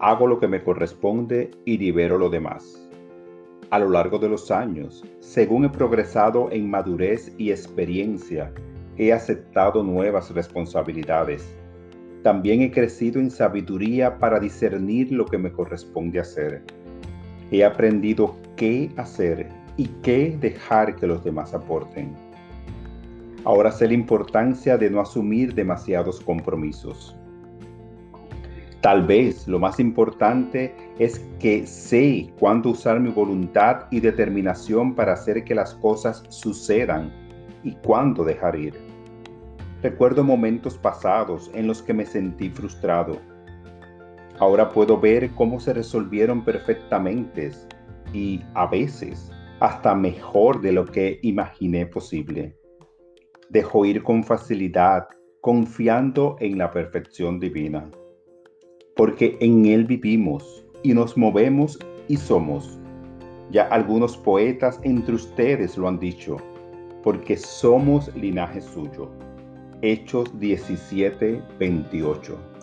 hago lo que me corresponde y libero lo demás. A lo largo de los años, según he progresado en madurez y experiencia, he aceptado nuevas responsabilidades. También he crecido en sabiduría para discernir lo que me corresponde hacer. He aprendido qué hacer y qué dejar que los demás aporten. Ahora sé la importancia de no asumir demasiados compromisos. Tal vez lo más importante es que sé cuándo usar mi voluntad y determinación para hacer que las cosas sucedan y cuándo dejar ir. Recuerdo momentos pasados en los que me sentí frustrado. Ahora puedo ver cómo se resolvieron perfectamente y a veces hasta mejor de lo que imaginé posible. Dejo ir con facilidad, confiando en la perfección divina porque en Él vivimos y nos movemos y somos. Ya algunos poetas entre ustedes lo han dicho, porque somos linaje suyo. Hechos 17, 28.